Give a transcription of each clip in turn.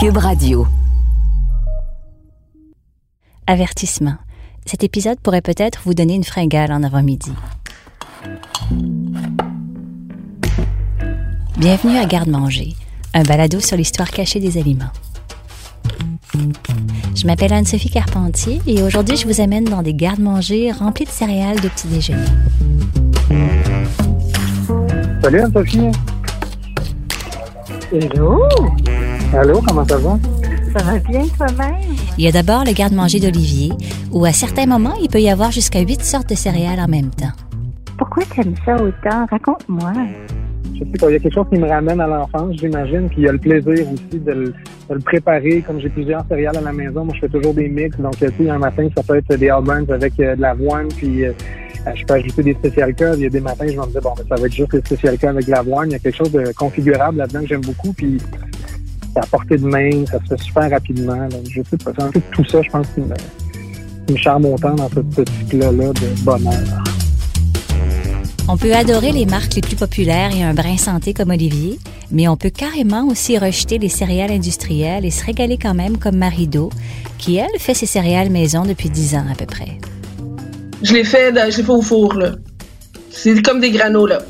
Cube Radio. Avertissement. Cet épisode pourrait peut-être vous donner une fringale en avant-midi. Bienvenue à Garde-Manger, un balado sur l'histoire cachée des aliments. Je m'appelle Anne-Sophie Carpentier et aujourd'hui je vous amène dans des gardes-manger remplis de céréales de petit déjeuner. Salut Anne-Sophie. Hello, Allô, comment ça va? ça va bien toi-même? Il y a d'abord le garde-manger d'Olivier, où à certains moments il peut y avoir jusqu'à huit sortes de céréales en même temps. Pourquoi t'aimes ça autant? Raconte-moi. Je sais pas, il y a quelque chose qui me ramène à l'enfance, j'imagine, puis il y a le plaisir aussi de le, de le préparer. Comme j'ai plusieurs céréales à la maison, moi je fais toujours des mix. Donc, tu sais, un matin, ça peut être des Alburns avec euh, de l'avoine, puis euh, je peux ajouter des spécial cas. Il y a des matins, je vais me dire, bon, ben, ça va être juste des spécial cas avec de l'avoine. Il y a quelque chose de configurable là-dedans que j'aime beaucoup, puis à portée de main, ça se fait super rapidement. là. Je sais pas, c'est un peu tout ça, je pense, qui me, qui me charme autant dans ce petit plat-là de bonheur. On peut adorer les marques les plus populaires et un brin santé comme Olivier, mais on peut carrément aussi rejeter les céréales industrielles et se régaler quand même comme Marido, qui elle fait ses céréales maison depuis 10 ans à peu près. Je fait, dans- je l'ai fait au four, là. C'est comme des granolas.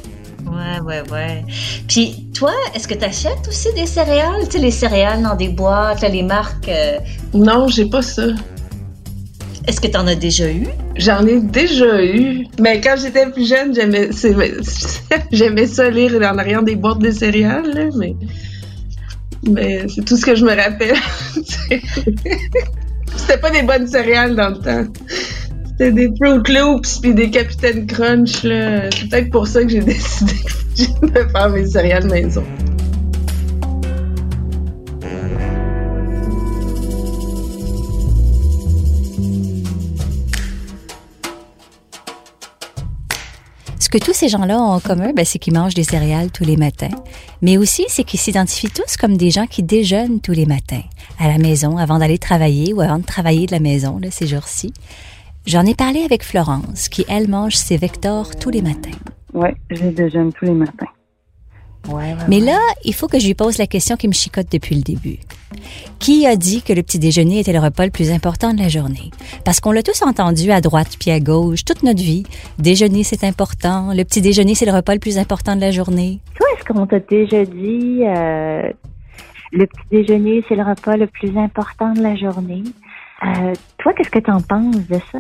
Ouais, ouais, ouais. Puis toi, est-ce que tu achètes aussi des céréales? Tu sais, les céréales dans des boîtes, là, les marques. euh, Non, j'ai pas ça. Est-ce que tu en as déjà eu? J'en ai déjà eu. Mais quand j'étais plus jeune, j'aimais, ça lire en arrière des boîtes de céréales, là, mais. Mais c'est tout ce que je me rappelle. C'était pas des bonnes céréales dans le temps. Des Fruit Loops puis des Capitaine Crunch, là. C'est peut-être pour ça que j'ai décidé de faire mes céréales maison. Ce que tous ces gens-là ont en commun, ben, c'est qu'ils mangent des céréales tous les matins, mais aussi c'est qu'ils s'identifient tous comme des gens qui déjeunent tous les matins, à la maison, avant d'aller travailler ou avant de travailler de la maison, là, ces jours-ci. J'en ai parlé avec Florence, qui, elle, mange ses vectors tous les matins. Ouais, je déjeune tous les matins. Ouais, ouais. Mais là, il faut que je lui pose la question qui me chicote depuis le début. Qui a dit que le petit déjeuner était le repas le plus important de la journée? Parce qu'on l'a tous entendu à droite puis à gauche toute notre vie. Déjeuner, c'est important. Le petit déjeuner, c'est le repas le plus important de la journée. Toi, est-ce qu'on t'a déjà dit euh, le petit déjeuner, c'est le repas le plus important de la journée? Euh, toi, qu'est-ce que t'en penses de ça?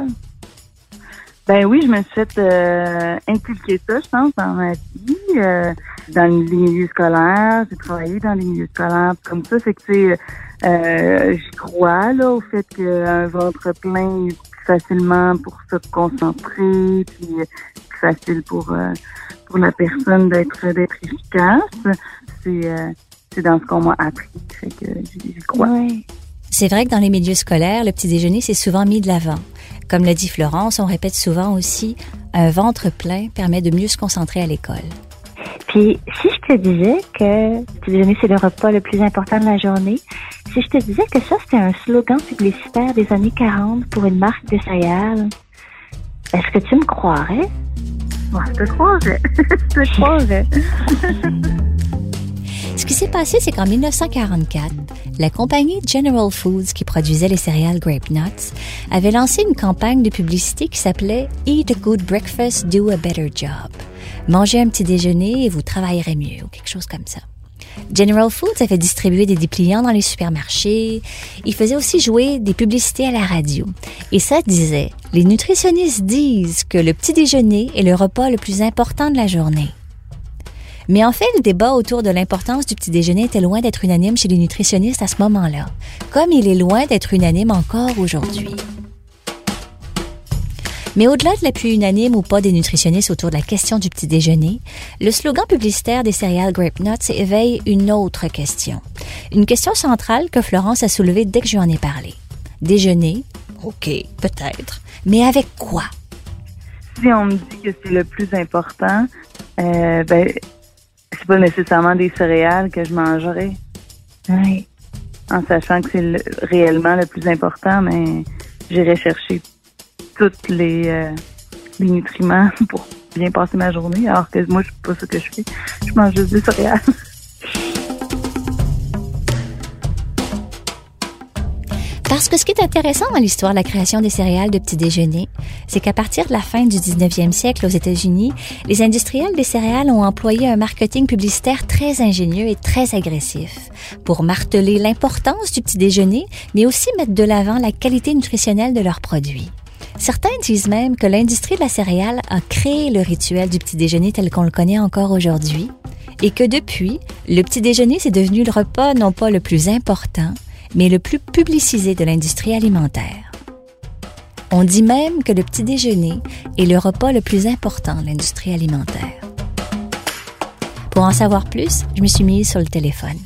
Ben oui, je me suis fait euh, inculquer ça, je pense, dans ma vie, euh, dans les milieux scolaires. J'ai travaillé dans les milieux scolaires comme ça. C'est que, tu sais, euh, j'y crois, là, au fait qu'un ventre plein est plus facilement pour se concentrer, puis plus facile pour pour la personne d'être d'être efficace. C'est c'est dans ce qu'on m'a appris. Fait que j'y j'y crois. Ouais. C'est vrai que dans les milieux scolaires, le petit déjeuner, c'est souvent mis de l'avant. Comme l'a dit Florence, on répète souvent aussi, un ventre plein permet de mieux se concentrer à l'école. Puis, si je te disais que le petit déjeuner, c'est le repas le plus important de la journée, si je te disais que ça, c'était un slogan publicitaire des années 40 pour une marque de céréales, est-ce que tu me croirais? Je te croirais. je te croirais. S'est passé, c'est qu'en 1944, la compagnie General Foods, qui produisait les céréales Grape Nuts, avait lancé une campagne de publicité qui s'appelait Eat a good breakfast, do a better job. Mangez un petit déjeuner et vous travaillerez mieux, ou quelque chose comme ça. General Foods avait distribué des dépliants dans les supermarchés. Il faisait aussi jouer des publicités à la radio. Et ça disait, les nutritionnistes disent que le petit déjeuner est le repas le plus important de la journée. Mais en fait, le débat autour de l'importance du petit déjeuner était loin d'être unanime chez les nutritionnistes à ce moment-là, comme il est loin d'être unanime encore aujourd'hui. Mais au-delà de l'appui unanime ou pas des nutritionnistes autour de la question du petit déjeuner, le slogan publicitaire des céréales Grape Nuts éveille une autre question. Une question centrale que Florence a soulevée dès que je lui en ai parlé. Déjeuner, ok, peut-être, mais avec quoi? Si on me dit que c'est le plus important, euh, ben c'est pas nécessairement des céréales que je mangerai. Oui. En sachant que c'est le- réellement le plus important, mais j'irai chercher tous les, euh, les nutriments pour bien passer ma journée, alors que moi, c'est pas ça que je fais. Je mange juste des céréales. Parce que ce qui est intéressant dans l'histoire de la création des céréales de petit déjeuner, c'est qu'à partir de la fin du 19e siècle aux États-Unis, les industriels des céréales ont employé un marketing publicitaire très ingénieux et très agressif pour marteler l'importance du petit déjeuner, mais aussi mettre de l'avant la qualité nutritionnelle de leurs produits. Certains disent même que l'industrie de la céréale a créé le rituel du petit déjeuner tel qu'on le connaît encore aujourd'hui et que depuis, le petit déjeuner c'est devenu le repas non pas le plus important, mais le plus publicisé de l'industrie alimentaire. On dit même que le petit déjeuner est le repas le plus important de l'industrie alimentaire. Pour en savoir plus, je me suis mise sur le téléphone.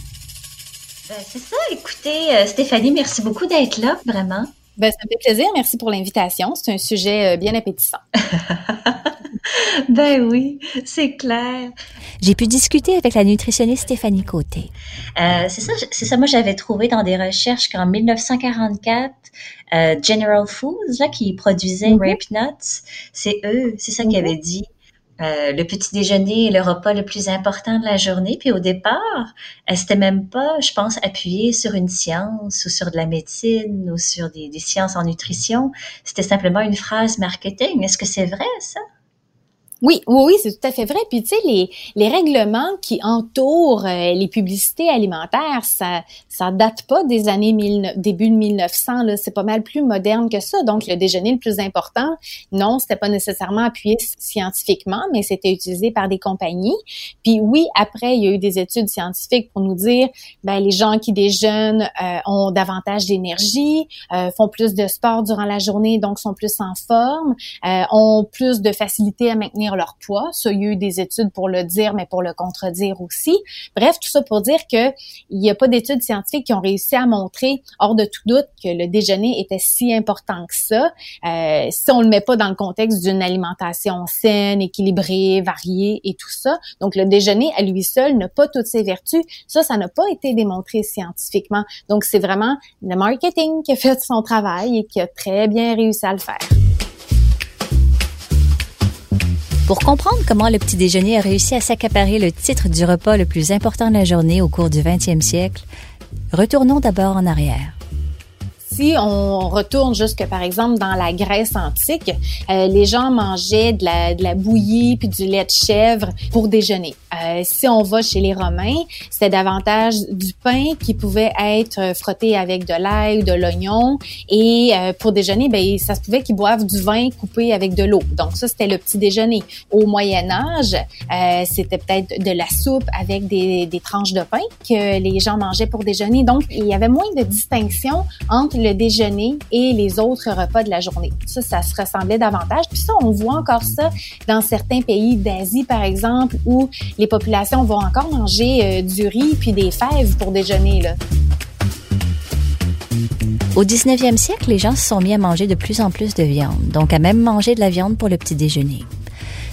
Ben, c'est ça, écoutez, euh, Stéphanie, merci beaucoup d'être là, vraiment. Ben, ça me fait plaisir. Merci pour l'invitation. C'est un sujet euh, bien appétissant. ben oui, c'est clair. J'ai pu discuter avec la nutritionniste Stéphanie Côté. Euh, c'est ça, c'est ça. Moi, j'avais trouvé dans des recherches qu'en 1944, euh, General Foods, là, qui produisait mm Rape Nuts, c'est eux, c'est ça qu'ils avaient dit. Euh, le petit déjeuner est le repas le plus important de la journée. Puis au départ, elle s'était même pas, je pense, appuyée sur une science ou sur de la médecine ou sur des, des sciences en nutrition. C'était simplement une phrase marketing. Est-ce que c'est vrai, ça? Oui, oui, oui, c'est tout à fait vrai. Puis tu sais, les, les règlements qui entourent euh, les publicités alimentaires, ça ça date pas des années mille, début de 1900. Là, c'est pas mal plus moderne que ça. Donc le déjeuner le plus important, non, c'était pas nécessairement appuyé scientifiquement, mais c'était utilisé par des compagnies. Puis oui, après il y a eu des études scientifiques pour nous dire, ben les gens qui déjeunent euh, ont davantage d'énergie, euh, font plus de sport durant la journée, donc sont plus en forme, ont plus de facilité à maintenir leur poids. Ça, il y a eu des études pour le dire, mais pour le contredire aussi. Bref, tout ça pour dire que il n'y a pas d'études scientifiques qui ont réussi à montrer, hors de tout doute, que le déjeuner était si important que ça. Euh, si on le met pas dans le contexte d'une alimentation saine, équilibrée, variée et tout ça. Donc, le déjeuner à lui seul n'a pas toutes ses vertus. Ça, ça n'a pas été démontré scientifiquement. Donc, c'est vraiment le marketing qui a fait son travail et qui a très bien réussi à le faire. Pour comprendre comment le petit déjeuner a réussi à s'accaparer le titre du repas le plus important de la journée au cours du 20e siècle, retournons d'abord en arrière. Si on retourne jusque, par exemple, dans la Grèce antique, euh, les gens mangeaient de la, de la bouillie puis du lait de chèvre pour déjeuner. Euh, si on va chez les Romains, c'était davantage du pain qui pouvait être frotté avec de l'ail, de l'oignon. Et euh, pour déjeuner, ben ça se pouvait qu'ils boivent du vin coupé avec de l'eau. Donc ça, c'était le petit déjeuner. Au Moyen Âge, euh, c'était peut-être de la soupe avec des, des tranches de pain que les gens mangeaient pour déjeuner. Donc il y avait moins de distinction entre le déjeuner et les autres repas de la journée. Ça, ça se ressemblait davantage. Puis ça, on voit encore ça dans certains pays d'Asie, par exemple, où les populations vont encore manger euh, du riz puis des fèves pour déjeuner. Au 19e siècle, les gens se sont mis à manger de plus en plus de viande, donc à même manger de la viande pour le petit déjeuner.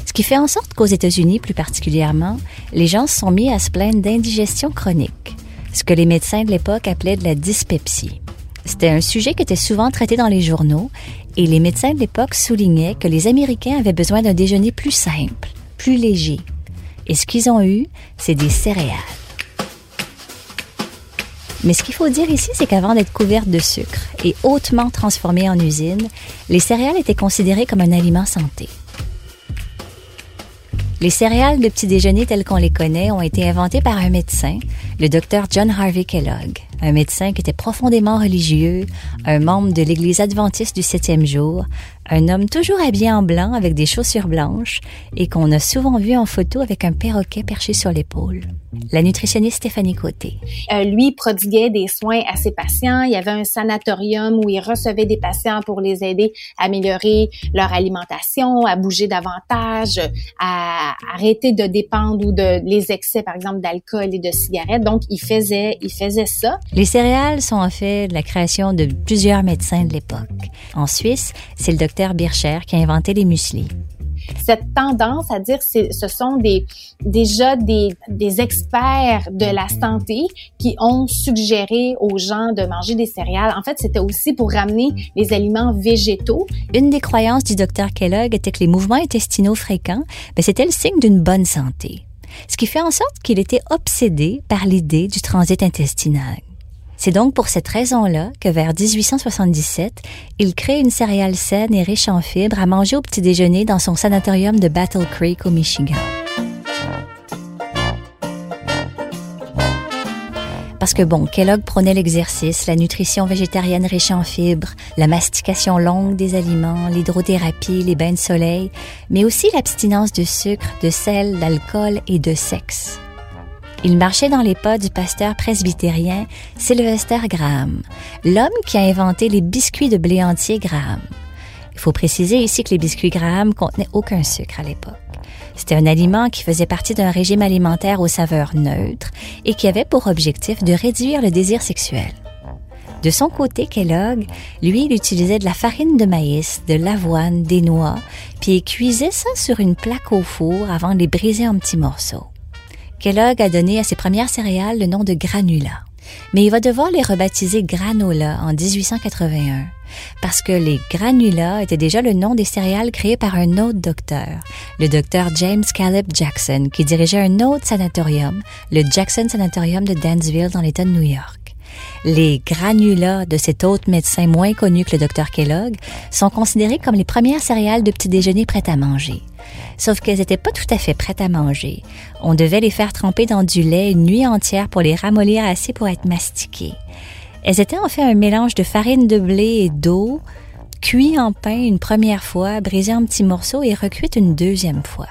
Ce qui fait en sorte qu'aux États-Unis, plus particulièrement, les gens se sont mis à se plaindre d'indigestion chronique, ce que les médecins de l'époque appelaient de la dyspepsie. C'était un sujet qui était souvent traité dans les journaux et les médecins de l'époque soulignaient que les Américains avaient besoin d'un déjeuner plus simple, plus léger. Et ce qu'ils ont eu, c'est des céréales. Mais ce qu'il faut dire ici, c'est qu'avant d'être couvertes de sucre et hautement transformées en usine, les céréales étaient considérées comme un aliment santé. Les céréales de petit déjeuner telles qu'on les connaît ont été inventées par un médecin, le docteur John Harvey Kellogg, un médecin qui était profondément religieux, un membre de l'Église adventiste du septième jour, un homme toujours habillé en blanc avec des chaussures blanches et qu'on a souvent vu en photo avec un perroquet perché sur l'épaule. La nutritionniste Stéphanie Côté. Euh, lui prodiguait des soins à ses patients. Il y avait un sanatorium où il recevait des patients pour les aider à améliorer leur alimentation, à bouger davantage, à arrêter de dépendre ou de les excès, par exemple, d'alcool et de cigarettes. Donc, il faisait, il faisait ça. Les céréales sont en fait la création de plusieurs médecins de l'époque. En Suisse, c'est le docteur Bircher qui a inventé les muesli cette tendance à dire que ce sont des, déjà des, des experts de la santé qui ont suggéré aux gens de manger des céréales. En fait, c'était aussi pour ramener les aliments végétaux. Une des croyances du docteur Kellogg était que les mouvements intestinaux fréquents, ben, c'était le signe d'une bonne santé. Ce qui fait en sorte qu'il était obsédé par l'idée du transit intestinal. C'est donc pour cette raison-là que vers 1877, il crée une céréale saine et riche en fibres à manger au petit déjeuner dans son sanatorium de Battle Creek au Michigan. Parce que bon, Kellogg prenait l'exercice, la nutrition végétarienne riche en fibres, la mastication longue des aliments, l'hydrothérapie, les bains de soleil, mais aussi l'abstinence de sucre, de sel, d'alcool et de sexe. Il marchait dans les pas du pasteur presbytérien Sylvester Graham, l'homme qui a inventé les biscuits de blé entier Graham. Il faut préciser ici que les biscuits Graham contenaient aucun sucre à l'époque. C'était un aliment qui faisait partie d'un régime alimentaire aux saveurs neutres et qui avait pour objectif de réduire le désir sexuel. De son côté, Kellogg, lui, il utilisait de la farine de maïs, de l'avoine, des noix, puis il cuisait ça sur une plaque au four avant de les briser en petits morceaux. Kellogg a donné à ses premières céréales le nom de granula. Mais il va devoir les rebaptiser granola en 1881 parce que les granulas étaient déjà le nom des céréales créées par un autre docteur, le docteur James Caleb Jackson, qui dirigeait un autre sanatorium, le Jackson Sanatorium de Dansville dans l'État de New York. Les granulas de cet autre médecin moins connu que le docteur Kellogg sont considérés comme les premières céréales de petit déjeuner prêtes à manger sauf qu'elles n'étaient pas tout à fait prêtes à manger. On devait les faire tremper dans du lait une nuit entière pour les ramollir assez pour être mastiquées. Elles étaient en fait un mélange de farine de blé et d'eau, cuit en pain une première fois, brisé en petits morceaux et recuite une deuxième fois.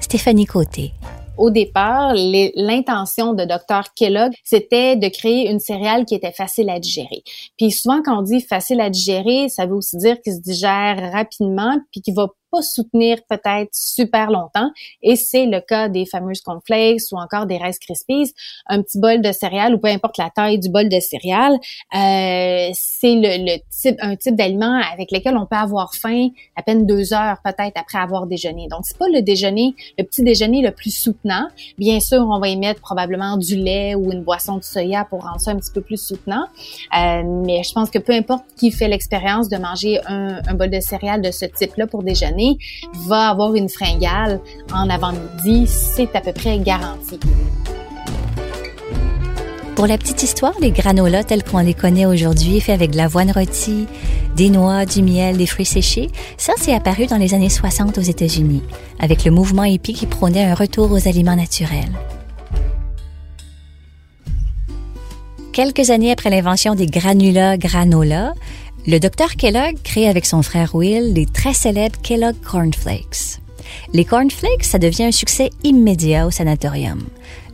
Stéphanie Côté au départ, l'intention de Dr. Kellogg, c'était de créer une céréale qui était facile à digérer. Puis souvent, quand on dit facile à digérer, ça veut aussi dire qu'il se digère rapidement puis qu'il va pas soutenir peut-être super longtemps. Et c'est le cas des fameuses cornflakes ou encore des Rice Krispies. Un petit bol de céréales ou peu importe la taille du bol de céréales, euh, c'est le, type, un type d'aliment avec lequel on peut avoir faim à peine deux heures peut-être après avoir déjeuné. Donc c'est pas le déjeuner, le petit déjeuner le plus soutenant. Bien sûr, on va y mettre probablement du lait ou une boisson de soya pour rendre ça un petit peu plus soutenant. Euh, mais je pense que peu importe qui fait l'expérience de manger un, un bol de céréales de ce type-là pour déjeuner, va avoir une fringale en avant-midi, c'est à peu près garanti. Pour la petite histoire, les granolas tels qu'on les connaît aujourd'hui, faits avec de l'avoine rôtie, des noix, du miel, des fruits séchés, ça c'est apparu dans les années 60 aux États-Unis, avec le mouvement hippie qui prônait un retour aux aliments naturels. Quelques années après l'invention des granulas granola, le docteur Kellogg crée avec son frère Will les très célèbres Kellogg Cornflakes. Les cornflakes, ça devient un succès immédiat au sanatorium.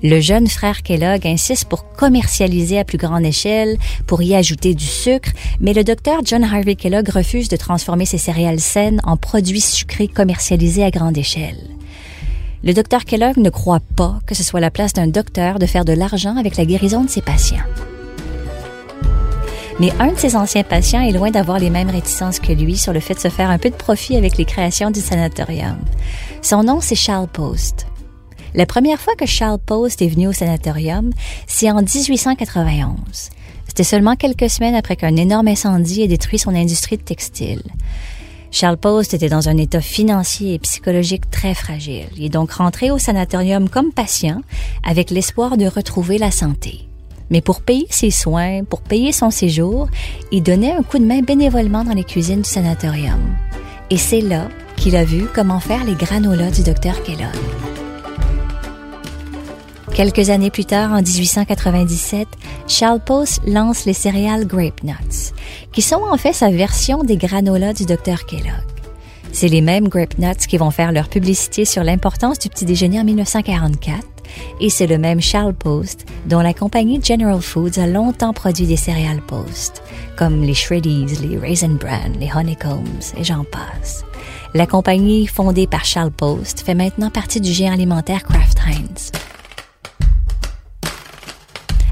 Le jeune frère Kellogg insiste pour commercialiser à plus grande échelle, pour y ajouter du sucre, mais le docteur John Harvey Kellogg refuse de transformer ses céréales saines en produits sucrés commercialisés à grande échelle. Le docteur Kellogg ne croit pas que ce soit la place d'un docteur de faire de l'argent avec la guérison de ses patients. Mais un de ses anciens patients est loin d'avoir les mêmes réticences que lui sur le fait de se faire un peu de profit avec les créations du sanatorium. Son nom, c'est Charles Post. La première fois que Charles Post est venu au sanatorium, c'est en 1891. C'était seulement quelques semaines après qu'un énorme incendie ait détruit son industrie de textile. Charles Post était dans un état financier et psychologique très fragile. Il est donc rentré au sanatorium comme patient avec l'espoir de retrouver la santé. Mais pour payer ses soins, pour payer son séjour, il donnait un coup de main bénévolement dans les cuisines du sanatorium. Et c'est là qu'il a vu comment faire les granolas du docteur Kellogg. Quelques années plus tard, en 1897, Charles Post lance les céréales Grape Nuts, qui sont en fait sa version des granolas du docteur Kellogg. C'est les mêmes Grape Nuts qui vont faire leur publicité sur l'importance du petit déjeuner en 1944 et c'est le même Charles Post dont la compagnie General Foods a longtemps produit des céréales Post, comme les Shreddies, les Raisin Bran, les Honeycombs et j'en passe. La compagnie fondée par Charles Post fait maintenant partie du géant alimentaire Kraft Heinz.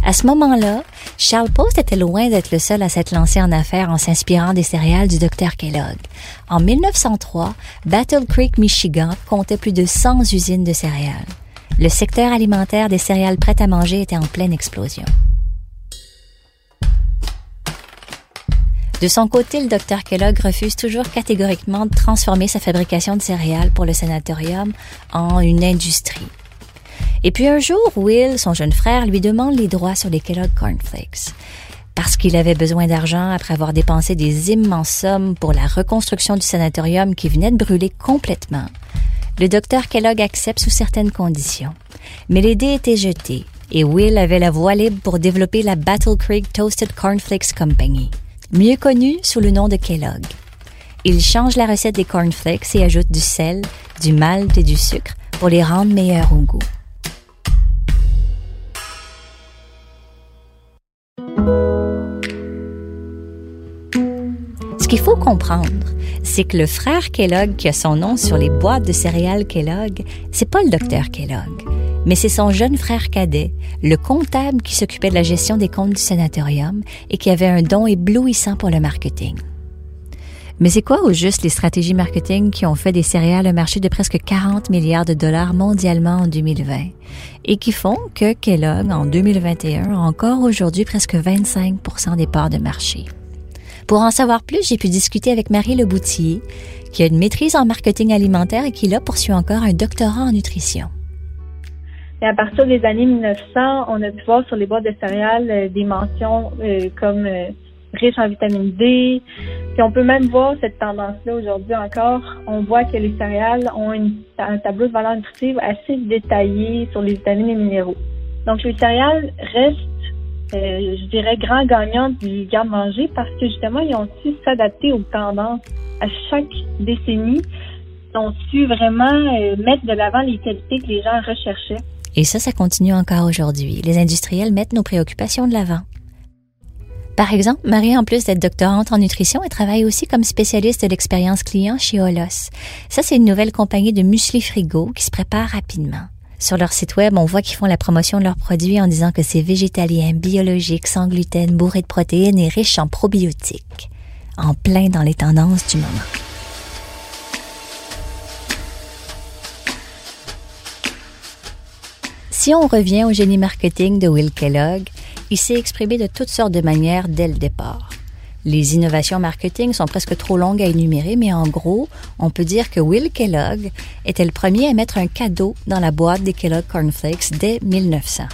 À ce moment-là, Charles Post était loin d'être le seul à s'être lancé en affaires en s'inspirant des céréales du Dr Kellogg. En 1903, Battle Creek, Michigan comptait plus de 100 usines de céréales le secteur alimentaire des céréales prêtes à manger était en pleine explosion. De son côté, le docteur Kellogg refuse toujours catégoriquement de transformer sa fabrication de céréales pour le sanatorium en une industrie. Et puis un jour, Will, son jeune frère, lui demande les droits sur les Kellogg Cornflakes. Parce qu'il avait besoin d'argent après avoir dépensé des immenses sommes pour la reconstruction du sanatorium qui venait de brûler complètement, le docteur Kellogg accepte sous certaines conditions. Mais les dés étaient jetés et Will avait la voie libre pour développer la Battle Creek Toasted Cornflakes Company, mieux connue sous le nom de Kellogg. Il change la recette des cornflakes et ajoute du sel, du malt et du sucre pour les rendre meilleurs au goût. Ce qu'il faut comprendre, c'est que le frère Kellogg qui a son nom sur les boîtes de céréales Kellogg, c'est pas le docteur Kellogg, mais c'est son jeune frère cadet, le comptable qui s'occupait de la gestion des comptes du sanatorium et qui avait un don éblouissant pour le marketing. Mais c'est quoi au juste les stratégies marketing qui ont fait des céréales un marché de presque 40 milliards de dollars mondialement en 2020 et qui font que Kellogg en 2021 a encore aujourd'hui presque 25 des parts de marché? Pour en savoir plus, j'ai pu discuter avec Marie Leboutier, qui a une maîtrise en marketing alimentaire et qui là poursuit encore un doctorat en nutrition. Et à partir des années 1900, on a pu voir sur les boîtes de céréales euh, des mentions euh, comme euh, riche en vitamine D. Puis on peut même voir cette tendance-là aujourd'hui encore. On voit que les céréales ont un tableau de valeur nutritive assez détaillé sur les vitamines et minéraux. Donc les céréales restent, euh, je dirais, grand gagnants du garde-manger parce que justement, ils ont su s'adapter aux tendances à chaque décennie. Ils ont su vraiment euh, mettre de l'avant les qualités que les gens recherchaient. Et ça, ça continue encore aujourd'hui. Les industriels mettent nos préoccupations de l'avant. Par exemple, Marie, en plus d'être doctorante en nutrition, elle travaille aussi comme spécialiste de l'expérience client chez Olos. Ça, c'est une nouvelle compagnie de muesli frigo qui se prépare rapidement. Sur leur site web, on voit qu'ils font la promotion de leurs produits en disant que c'est végétalien, biologique, sans gluten, bourré de protéines et riche en probiotiques. En plein dans les tendances du moment. Si on revient au génie marketing de Will Kellogg, il s'est exprimé de toutes sortes de manières dès le départ. Les innovations marketing sont presque trop longues à énumérer, mais en gros, on peut dire que Will Kellogg était le premier à mettre un cadeau dans la boîte des Kellogg Cornflakes dès 1900.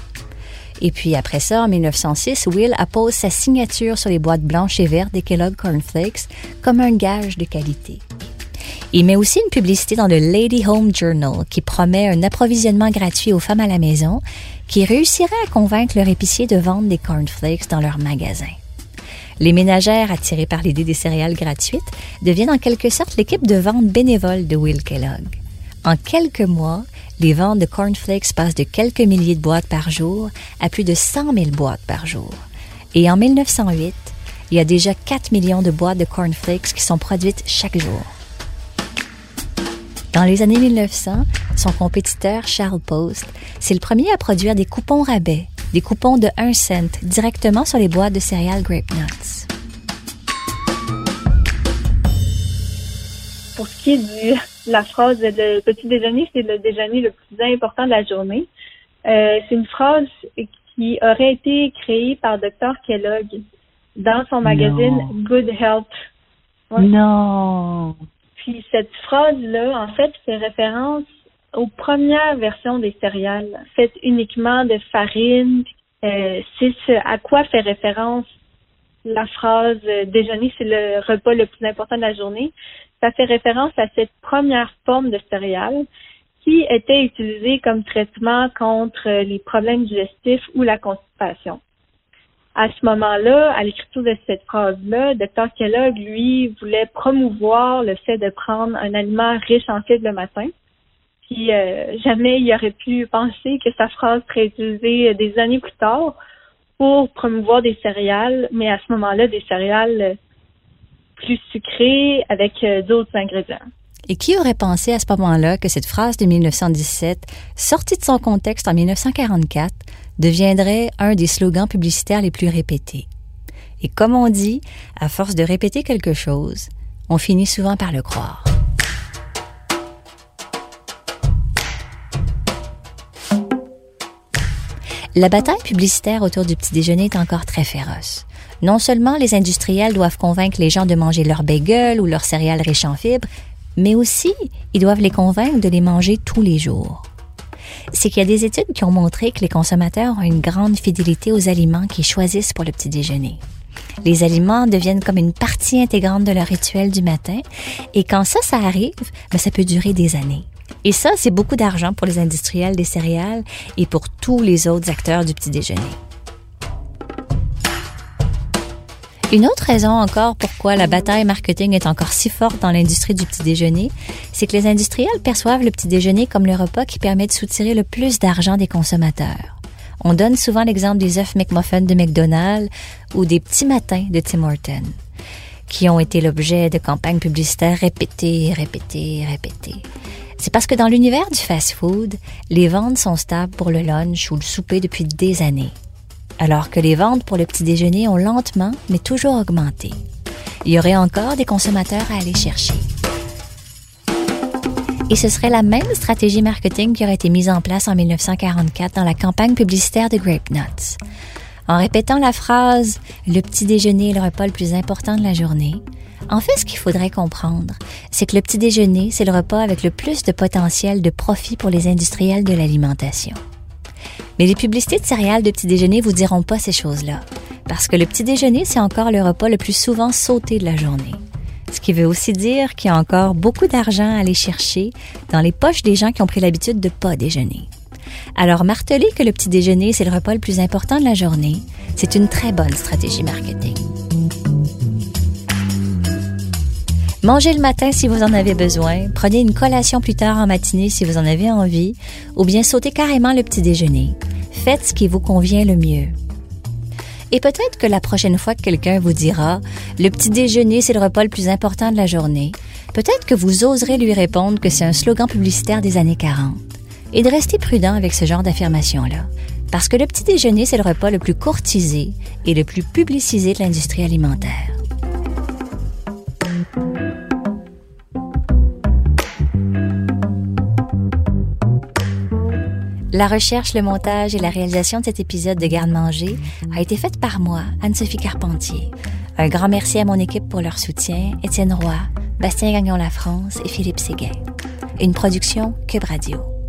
Et puis après ça, en 1906, Will appose sa signature sur les boîtes blanches et vertes des Kellogg Cornflakes comme un gage de qualité. Il met aussi une publicité dans le Lady Home Journal qui promet un approvisionnement gratuit aux femmes à la maison qui réussirait à convaincre leur épicier de vendre des cornflakes dans leur magasin. Les ménagères, attirées par l'idée des céréales gratuites, deviennent en quelque sorte l'équipe de vente bénévole de Will Kellogg. En quelques mois, les ventes de cornflakes passent de quelques milliers de boîtes par jour à plus de 100 000 boîtes par jour. Et en 1908, il y a déjà 4 millions de boîtes de cornflakes qui sont produites chaque jour. Dans les années 1900, son compétiteur Charles Post, c'est le premier à produire des coupons rabais, des coupons de 1 cent directement sur les boîtes de céréales Grape Nuts. Pour ce qui est de la phrase le petit déjeuner, c'est le déjeuner le plus important de la journée. Euh, c'est une phrase qui aurait été créée par Dr. Kellogg dans son magazine Good Health. Non. Puis cette phrase-là, en fait, fait référence aux premières versions des céréales, faites uniquement de farine. Euh, c'est ce à quoi fait référence la phrase euh, déjeuner, c'est le repas le plus important de la journée? Ça fait référence à cette première forme de céréales qui était utilisée comme traitement contre les problèmes digestifs ou la constipation à ce moment-là, à l'écriture de cette phrase-là, Dr. Kellogg, lui, voulait promouvoir le fait de prendre un aliment riche en fibres le matin. Puis euh, jamais il aurait pu penser que sa phrase serait utilisée des années plus tard pour promouvoir des céréales, mais à ce moment-là, des céréales plus sucrées avec euh, d'autres ingrédients. Et qui aurait pensé à ce moment-là que cette phrase de 1917, sortie de son contexte en 1944, deviendrait un des slogans publicitaires les plus répétés? Et comme on dit, à force de répéter quelque chose, on finit souvent par le croire. La bataille publicitaire autour du petit déjeuner est encore très féroce. Non seulement les industriels doivent convaincre les gens de manger leur bagel ou leurs céréales riches en fibres, mais aussi ils doivent les convaincre de les manger tous les jours. c'est qu'il y a des études qui ont montré que les consommateurs ont une grande fidélité aux aliments qu'ils choisissent pour le petit déjeuner. Les aliments deviennent comme une partie intégrante de leur rituel du matin et quand ça, ça arrive, ben, ça peut durer des années. Et ça, c'est beaucoup d'argent pour les industriels des céréales et pour tous les autres acteurs du petit déjeuner. Une autre raison encore pourquoi la bataille marketing est encore si forte dans l'industrie du petit déjeuner, c'est que les industriels perçoivent le petit déjeuner comme le repas qui permet de soutirer le plus d'argent des consommateurs. On donne souvent l'exemple des œufs McMuffin de McDonald's ou des petits matins de Tim Horton, qui ont été l'objet de campagnes publicitaires répétées, répétées, répétées. C'est parce que dans l'univers du fast-food, les ventes sont stables pour le lunch ou le souper depuis des années alors que les ventes pour le petit déjeuner ont lentement mais toujours augmenté. Il y aurait encore des consommateurs à aller chercher. Et ce serait la même stratégie marketing qui aurait été mise en place en 1944 dans la campagne publicitaire de Grape Nuts. En répétant la phrase Le petit déjeuner est le repas le plus important de la journée, en fait, ce qu'il faudrait comprendre, c'est que le petit déjeuner, c'est le repas avec le plus de potentiel de profit pour les industriels de l'alimentation. Mais les publicités de céréales de petit déjeuner vous diront pas ces choses-là. Parce que le petit déjeuner, c'est encore le repas le plus souvent sauté de la journée. Ce qui veut aussi dire qu'il y a encore beaucoup d'argent à aller chercher dans les poches des gens qui ont pris l'habitude de pas déjeuner. Alors, marteler que le petit déjeuner, c'est le repas le plus important de la journée, c'est une très bonne stratégie marketing. Mangez le matin si vous en avez besoin, prenez une collation plus tard en matinée si vous en avez envie, ou bien sautez carrément le petit déjeuner. Faites ce qui vous convient le mieux. Et peut-être que la prochaine fois que quelqu'un vous dira le petit déjeuner c'est le repas le plus important de la journée, peut-être que vous oserez lui répondre que c'est un slogan publicitaire des années 40. Et de rester prudent avec ce genre d'affirmation-là. Parce que le petit déjeuner c'est le repas le plus courtisé et le plus publicisé de l'industrie alimentaire. La recherche, le montage et la réalisation de cet épisode de Garde-Manger a été faite par moi, Anne-Sophie Carpentier. Un grand merci à mon équipe pour leur soutien, Étienne Roy, Bastien Gagnon La France et Philippe Séguin. Une production Cube Radio.